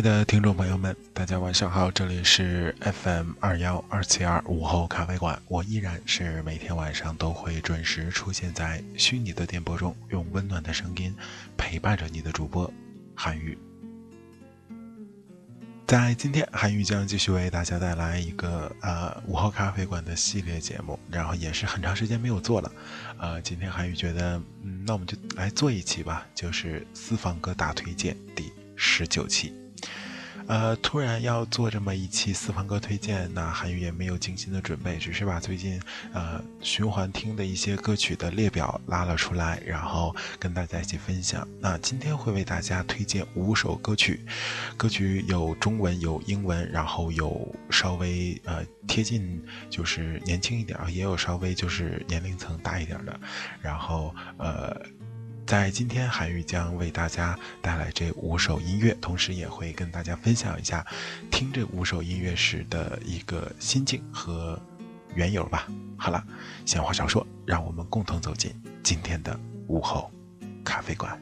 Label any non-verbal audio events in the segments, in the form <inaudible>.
爱的听众朋友们，大家晚上好，这里是 FM 二幺二七二午后咖啡馆，我依然是每天晚上都会准时出现在虚拟的电波中，用温暖的声音陪伴着你的主播韩宇。在今天，韩宇将继续为大家带来一个呃午后咖啡馆的系列节目，然后也是很长时间没有做了，呃，今天韩宇觉得，嗯，那我们就来做一期吧，就是私房歌大推荐第十九期。呃，突然要做这么一期私房歌推荐，那韩宇也没有精心的准备，只是把最近呃循环听的一些歌曲的列表拉了出来，然后跟大家一起分享。那今天会为大家推荐五首歌曲，歌曲有中文有英文，然后有稍微呃贴近就是年轻一点，也有稍微就是年龄层大一点的，然后呃。在今天，韩愈将为大家带来这五首音乐，同时也会跟大家分享一下听这五首音乐时的一个心境和缘由吧。好了，闲话少说，让我们共同走进今天的午后咖啡馆。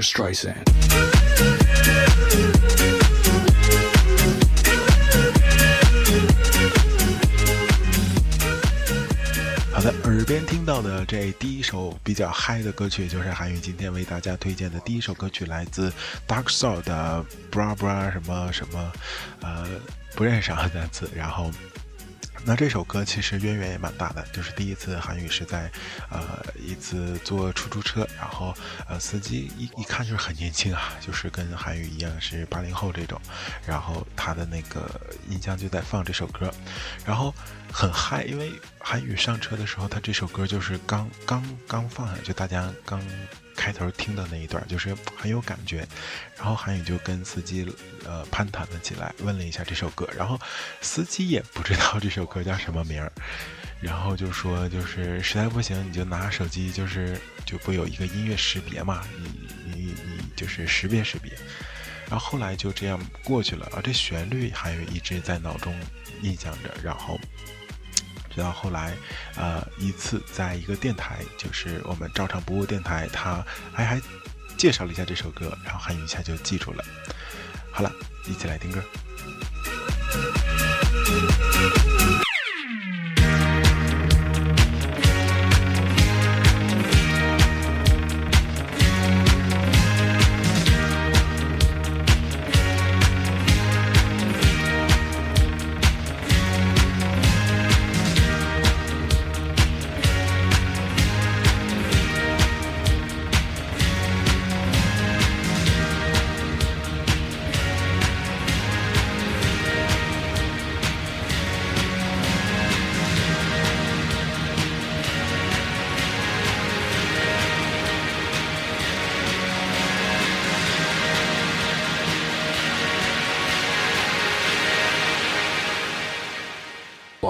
Streisand。好的，耳边听到的这第一首比较嗨的歌曲，就是韩宇今天为大家推荐的第一首歌曲，来自 Dark Soul 的 Bra Bra 什么什么，呃，不认识啊 <laughs> 单词，然后。那这首歌其实渊源也蛮大的，就是第一次韩语是在，呃，一次坐出租车，然后呃，司机一一看就是很年轻啊，就是跟韩语一样是八零后这种，然后他的那个音箱就在放这首歌，然后很嗨，因为韩语上车的时候，他这首歌就是刚刚刚放下，就大家刚。开头听的那一段就是很有感觉，然后韩宇就跟司机呃攀谈了起来，问了一下这首歌，然后司机也不知道这首歌叫什么名儿，然后就说就是实在不行你就拿手机就是就不有一个音乐识别嘛，你你你就是识别识别，然后后来就这样过去了啊，这旋律韩宇一直在脑中印象着，然后。直到后来，呃，一次在一个电台，就是我们照常不误电台，他还还介绍了一下这首歌，然后韩语一下就记住了。好了，一起来听歌。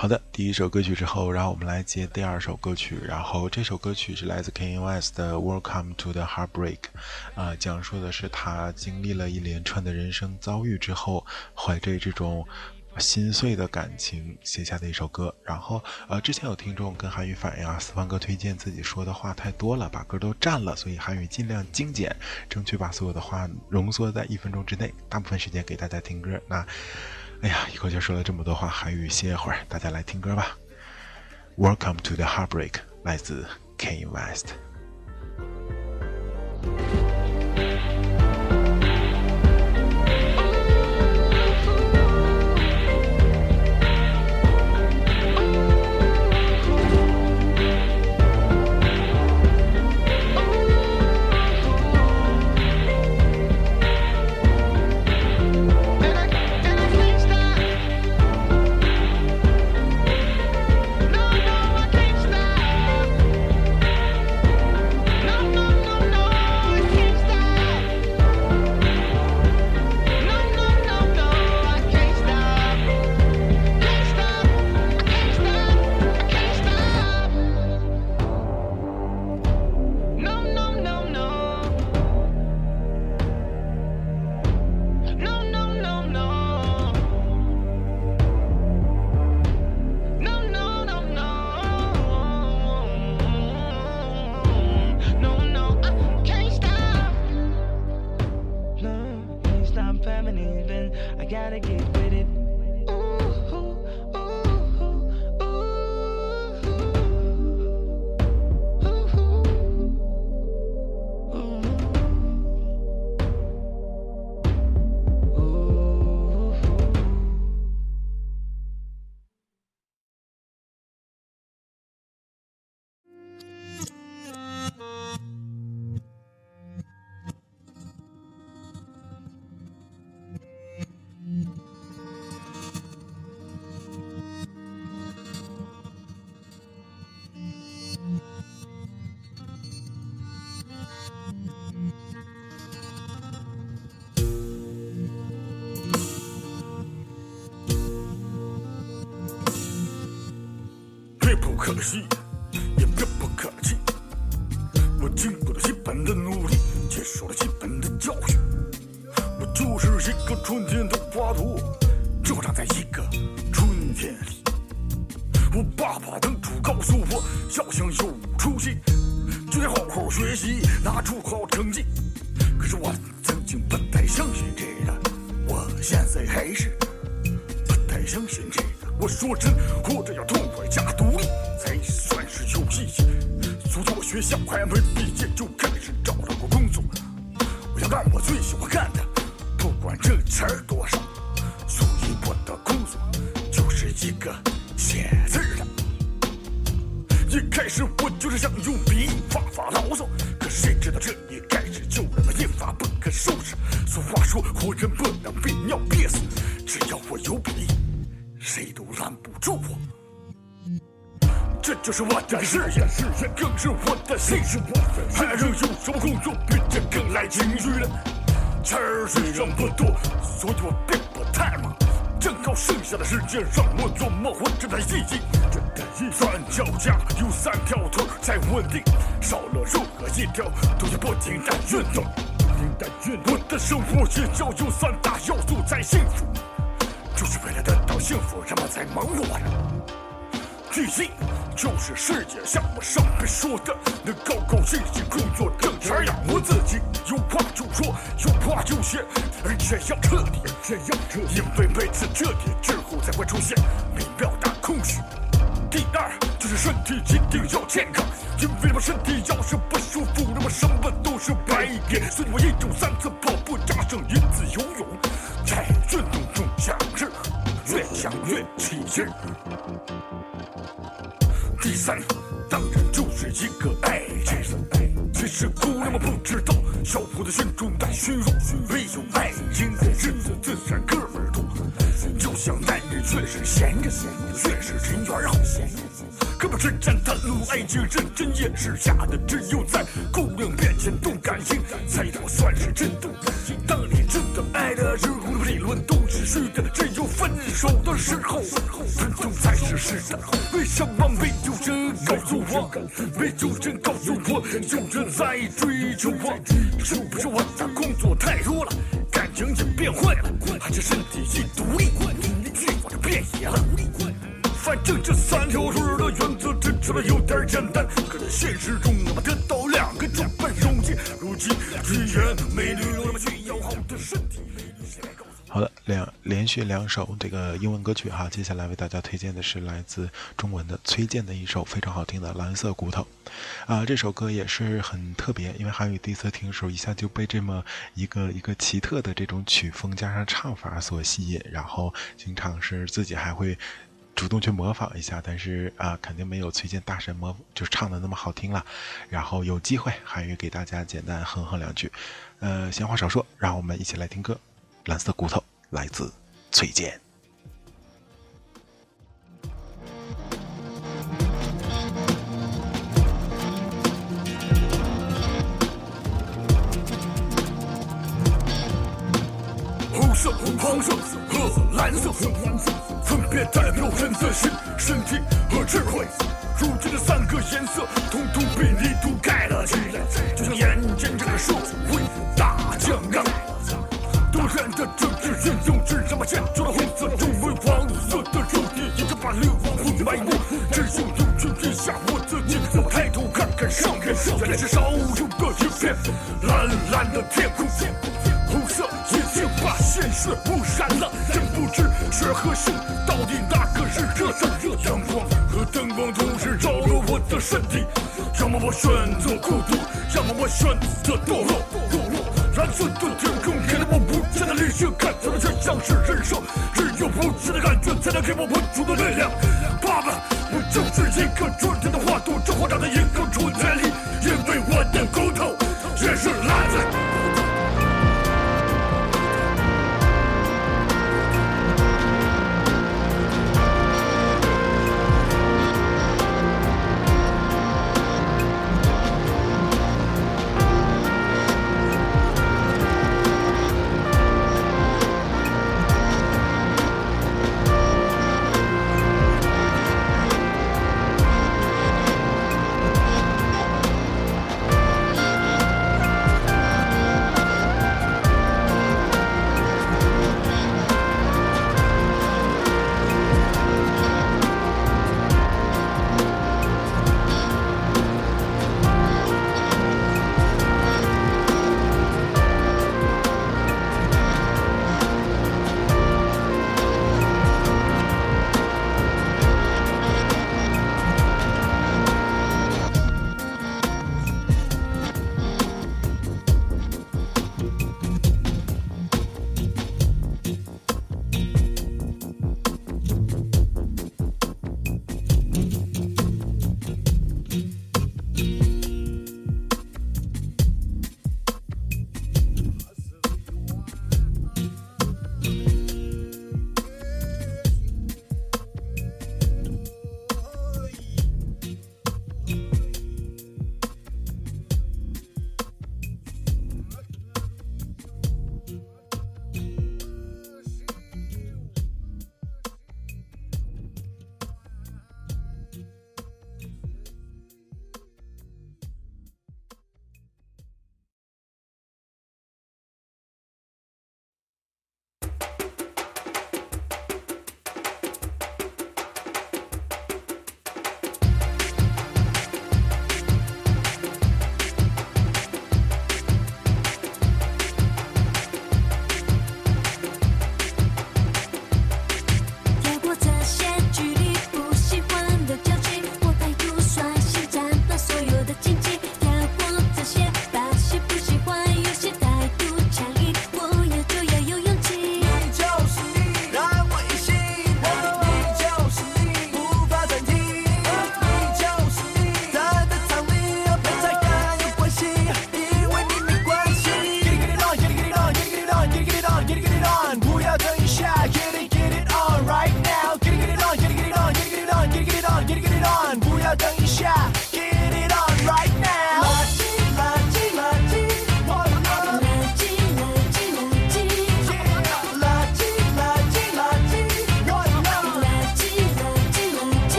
好的，第一首歌曲之后，然后我们来接第二首歌曲。然后这首歌曲是来自 Kanye West 的《Welcome to the Heartbreak》，啊，讲述的是他经历了一连串的人生遭遇之后，怀着这种心碎的感情写下的一首歌。然后，呃，之前有听众跟韩语反映啊，四方哥推荐自己说的话太多了，把歌都占了，所以韩语尽量精简，争取把所有的话浓缩在一分钟之内，大部分时间给大家听歌。那。哎呀，一口气说了这么多话，韩语歇会儿，大家来听歌吧。Welcome to the Heartbreak，来自 Kanye West。可惜，也并不可气。我经过了基本的努力，接受了基本的教训。我就是一个春天的花朵，生长在一个春天里。我爸爸当初告诉我，要想有出息，就得好好学习，拿出好成绩。可是我曾经不太相信这个，我现在还是不太相信这个。我说真，活着要痛快加独学校还没毕业就开始找到个工作。我要干我最喜欢干的，不管挣钱多钱儿虽然不多，所以我并不太忙。正好剩下的时间让我琢磨活着的意义。三脚架有三条腿才稳定，少了任何一条都要不停的运动。我的生活也要有三大要素才幸福。就是为了得到幸福，人们才忙活着。第一，就是世界像我上面说的，能高高兴兴工作挣钱养活自己。有话就说，有话就写，而且要彻底，而且要彻底。因为每次彻底之后，才会出现美妙的空虚。第二，就是身体一定要健康，因为我身体要是不舒服，那么什么都是白给。所以我一周三次跑步，加上一次游泳，在运动中享受。越想越起劲。第三，当然就是一个爱情。其实姑娘们不知道，小伙子心中带虚荣，没有爱情的日子自然哥们多。就像男人越是闲着，越是人缘好。哥们之间袒露爱情，认真也是假的。只有在姑娘面前动感情，才能算是真的。当你真的爱的时候，理论都是虚的。只有分手的时候，分手才是。是的，为什么没有人告诉我？没有人告诉我，有人在追求我。是不是我的工作太多了，感情也变坏了，还是身体已独立，欲望就变野了？反正这三条腿的原则有点简单，可在现实中我们得到两个就不容易。如今只言美女有那么需要好的身体。好的，两连续两首这个英文歌曲哈，接下来为大家推荐的是来自中文的崔健的一首非常好听的《蓝色骨头》啊，这首歌也是很特别，因为韩语第一次听的时候，一下就被这么一个一个奇特的这种曲风加上唱法所吸引，然后经常是自己还会主动去模仿一下，但是啊，肯定没有崔健大神模就唱的那么好听了。然后有机会韩语给大家简单哼哼两句，呃，闲话少说，让我们一起来听歌。蓝色骨头来自崔健。红、黄色和蓝色，分别代表人的心、身体和智慧。如今这三个颜色，统统被泥土盖了起来，就像眼前这个社会大酱缸。多人的政治运用，只让把建筑的红色成为黄色的肉体，已经把流亡混埋没。只有有权以下，我自己我抬头看看上面，原来是少有的一片蓝蓝的天空。红色已经把现实污染了，真不知血和性到底哪个是热的？阳光和灯光同时照了我的身体，要么我选择孤独，要么我选择堕落。堕落，蓝色的天空给了我无限的理性，看起来却像是人生。只有无限的感觉，才能给我稳住的力量。爸爸，我就是一个春天的花朵，这花长在一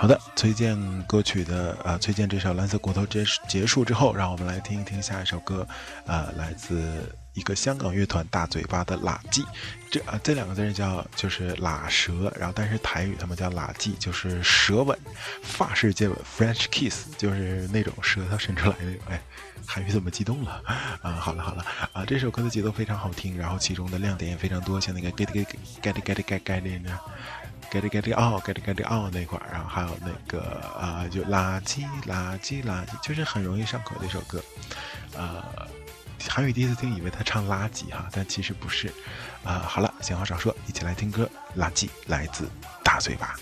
好的，推荐歌曲的呃，推荐这首《蓝色骨头》结结束之后，让我们来听一听下一首歌，呃，来自一个香港乐团大嘴巴的垃圾。这啊，这两个字叫就是喇舌，然后但是台语他们叫垃圾，就是舌吻，法式接吻 （French kiss），就是那种舌头伸出来那种。哎，韩语怎么激动了啊？好了好了啊，这首歌的节奏非常好听，然后其中的亮点也非常多，像那个 get get get get get get get 的。Get it get it out get it get it out 那块儿，然后还有那个啊，就垃圾垃圾垃圾，就是很容易上口的一首歌。呃，韩语第一次听以为他唱垃圾哈，但其实不是。啊，好了，闲话少说，一起来听歌。垃圾来自大嘴巴。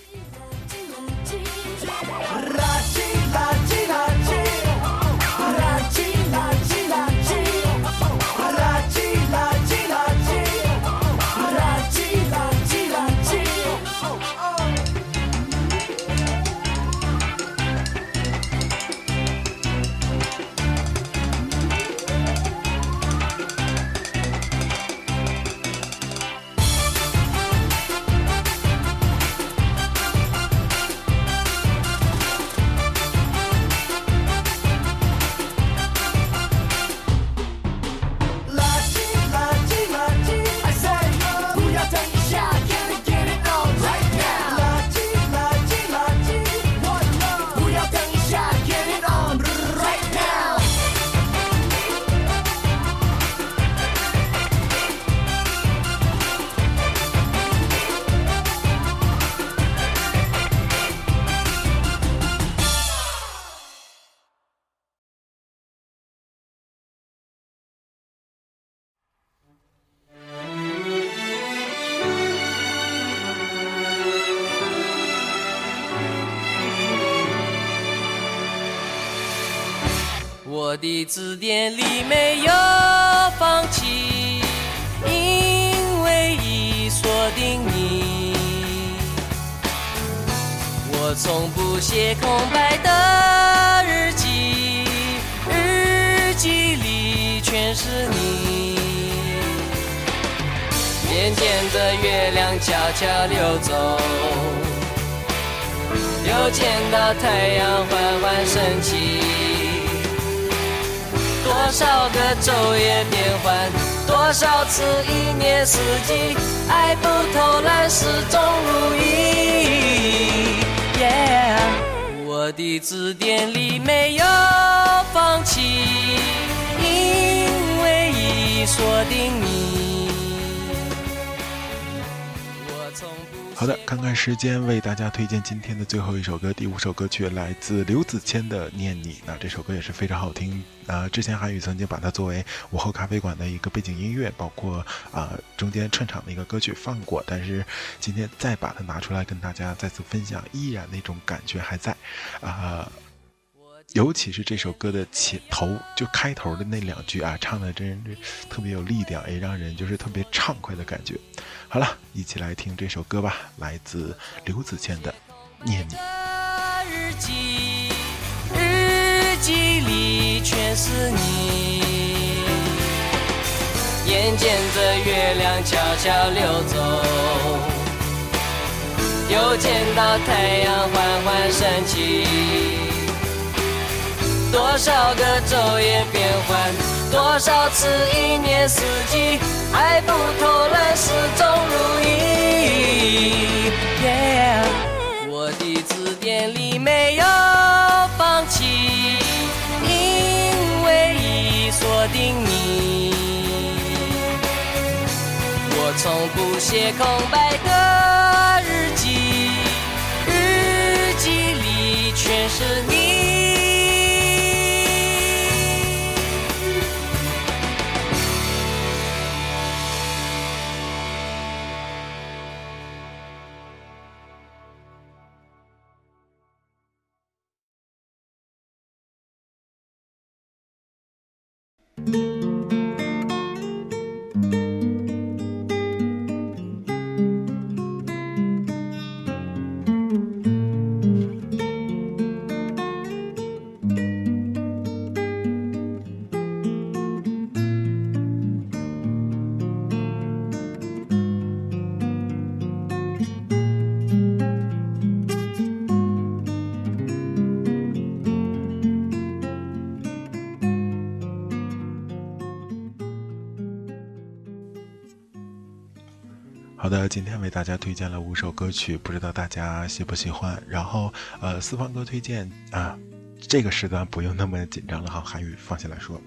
我的字典里没有放弃，因为已锁定你。我从不写空白的日记，日记里全是你。渐渐的，月亮悄悄溜走，又见到太阳缓缓升起。多少个昼夜变换，多少次一年四季，爱不偷懒，始终如一。我的字典里没有放弃，因为已锁定你。好的，看看时间，为大家推荐今天的最后一首歌，第五首歌曲来自刘子谦的《念你》。那这首歌也是非常好听。啊，之前韩语曾经把它作为午后咖啡馆的一个背景音乐，包括啊中间串场的一个歌曲放过，但是今天再把它拿出来跟大家再次分享，依然那种感觉还在，啊，尤其是这首歌的前头就开头的那两句啊，唱的真是特别有力量，也让人就是特别畅快的感觉。好了，一起来听这首歌吧，来自刘子谦的《念你》。日记，日记里全是你。眼见着月亮悄悄溜走，又见到太阳缓缓升起。多少个昼夜变换，多少次一年四季，爱不偷懒，始终如一。我的字典里没有放弃，因为已锁定你。我从不写空白的日记，日记里全是你。为大家推荐了五首歌曲，不知道大家喜不喜欢。然后，呃，四方哥推荐啊，这个时段不用那么紧张了哈，韩语放下来说。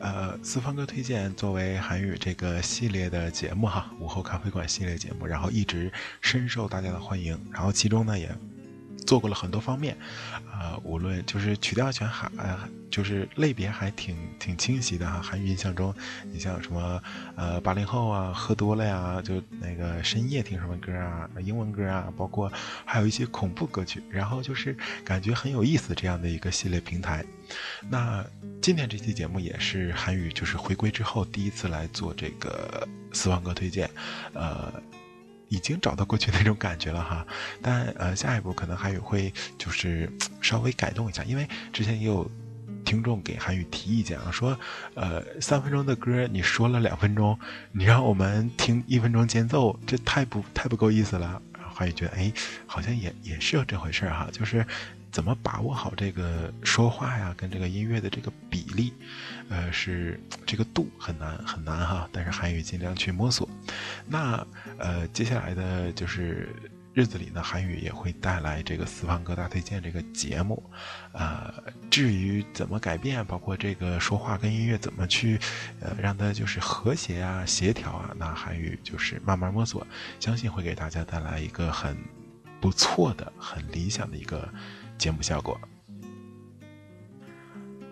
呃，四方哥推荐作为韩语这个系列的节目哈，午后咖啡馆系列节目，然后一直深受大家的欢迎。然后其中呢也。做过了很多方面，呃，无论就是曲调全还，就是类别还挺挺清晰的哈。韩语印象中，你像什么，呃，八零后啊，喝多了呀，就那个深夜听什么歌啊，英文歌啊，包括还有一些恐怖歌曲，然后就是感觉很有意思这样的一个系列平台。那今天这期节目也是韩语就是回归之后第一次来做这个私房歌推荐，呃。已经找到过去那种感觉了哈，但呃，下一步可能韩语会就是稍微改动一下，因为之前也有听众给韩语提意见啊，说呃三分钟的歌你说了两分钟，你让我们听一分钟间奏，这太不太不够意思了。韩语觉得哎，好像也也是有这回事哈，就是。怎么把握好这个说话呀，跟这个音乐的这个比例，呃，是这个度很难很难哈。但是韩语尽量去摸索。那呃，接下来的就是日子里呢，韩语也会带来这个私房歌大推荐这个节目。呃，至于怎么改变，包括这个说话跟音乐怎么去，呃，让它就是和谐啊、协调啊，那韩语就是慢慢摸索，相信会给大家带来一个很不错的、很理想的一个。节目效果。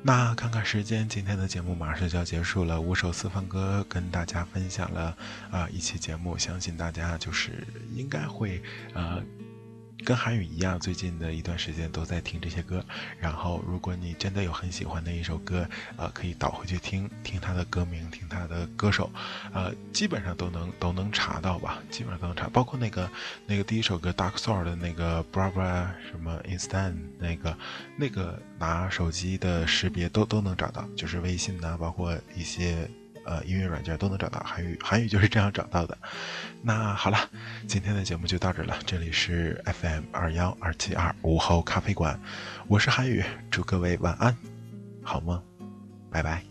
那看看时间，今天的节目马上就要结束了。五首私房歌跟大家分享了啊一期节目，相信大家就是应该会呃。跟韩语一样，最近的一段时间都在听这些歌。然后，如果你真的有很喜欢的一首歌，呃，可以倒回去听听它的歌名，听它的歌手，呃，基本上都能都能查到吧？基本上都能查，包括那个那个第一首歌 Dark Soul 的那个 Brava 什么 Instant 那个那个拿手机的识别都都能找到，就是微信呐，包括一些。呃，音乐软件都能找到韩语，韩语就是这样找到的。那好了，今天的节目就到这了。这里是 FM 二幺二七二午后咖啡馆，我是韩语，祝各位晚安，好梦，拜拜。